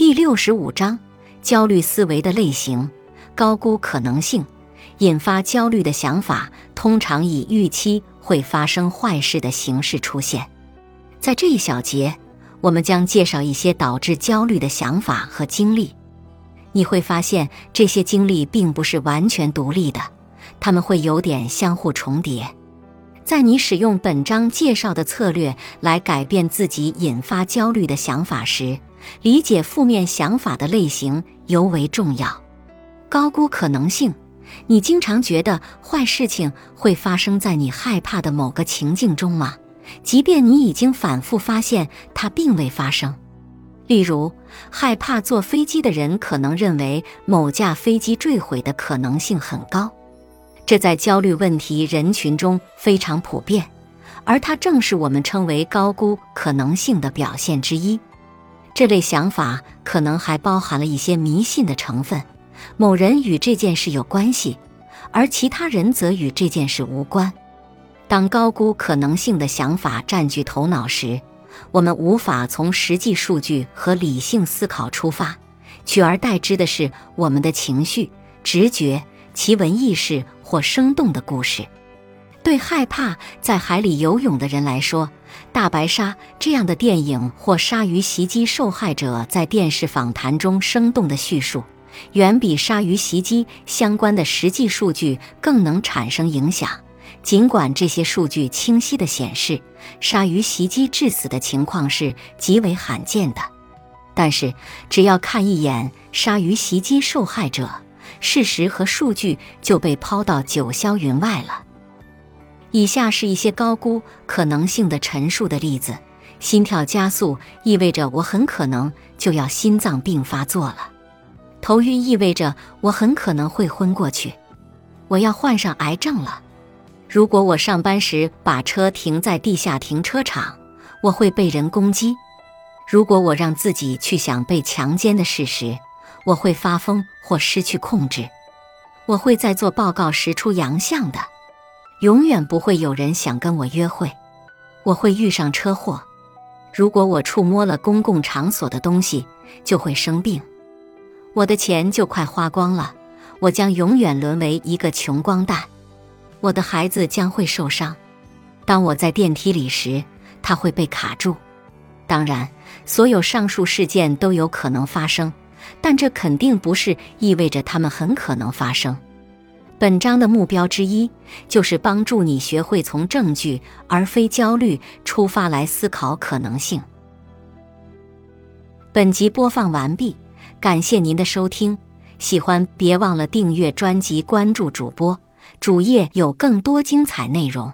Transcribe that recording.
第六十五章：焦虑思维的类型，高估可能性。引发焦虑的想法，通常以预期会发生坏事的形式出现。在这一小节，我们将介绍一些导致焦虑的想法和经历。你会发现，这些经历并不是完全独立的，他们会有点相互重叠。在你使用本章介绍的策略来改变自己引发焦虑的想法时，理解负面想法的类型尤为重要。高估可能性，你经常觉得坏事情会发生在你害怕的某个情境中吗？即便你已经反复发现它并未发生。例如，害怕坐飞机的人可能认为某架飞机坠毁的可能性很高。这在焦虑问题人群中非常普遍，而它正是我们称为高估可能性的表现之一。这类想法可能还包含了一些迷信的成分，某人与这件事有关系，而其他人则与这件事无关。当高估可能性的想法占据头脑时，我们无法从实际数据和理性思考出发，取而代之的是我们的情绪、直觉、奇闻异事。或生动的故事，对害怕在海里游泳的人来说，《大白鲨》这样的电影或鲨鱼袭击受害者在电视访谈中生动的叙述，远比鲨鱼袭击相关的实际数据更能产生影响。尽管这些数据清晰地显示，鲨鱼袭击致死的情况是极为罕见的，但是只要看一眼鲨鱼袭击受害者。事实和数据就被抛到九霄云外了。以下是一些高估可能性的陈述的例子：心跳加速意味着我很可能就要心脏病发作了；头晕意味着我很可能会昏过去；我要患上癌症了；如果我上班时把车停在地下停车场，我会被人攻击；如果我让自己去想被强奸的事实。我会发疯或失去控制，我会在做报告时出洋相的，永远不会有人想跟我约会，我会遇上车祸，如果我触摸了公共场所的东西就会生病，我的钱就快花光了，我将永远沦为一个穷光蛋，我的孩子将会受伤，当我在电梯里时他会被卡住，当然，所有上述事件都有可能发生。但这肯定不是意味着它们很可能发生。本章的目标之一就是帮助你学会从证据而非焦虑出发来思考可能性。本集播放完毕，感谢您的收听。喜欢别忘了订阅专辑、关注主播，主页有更多精彩内容。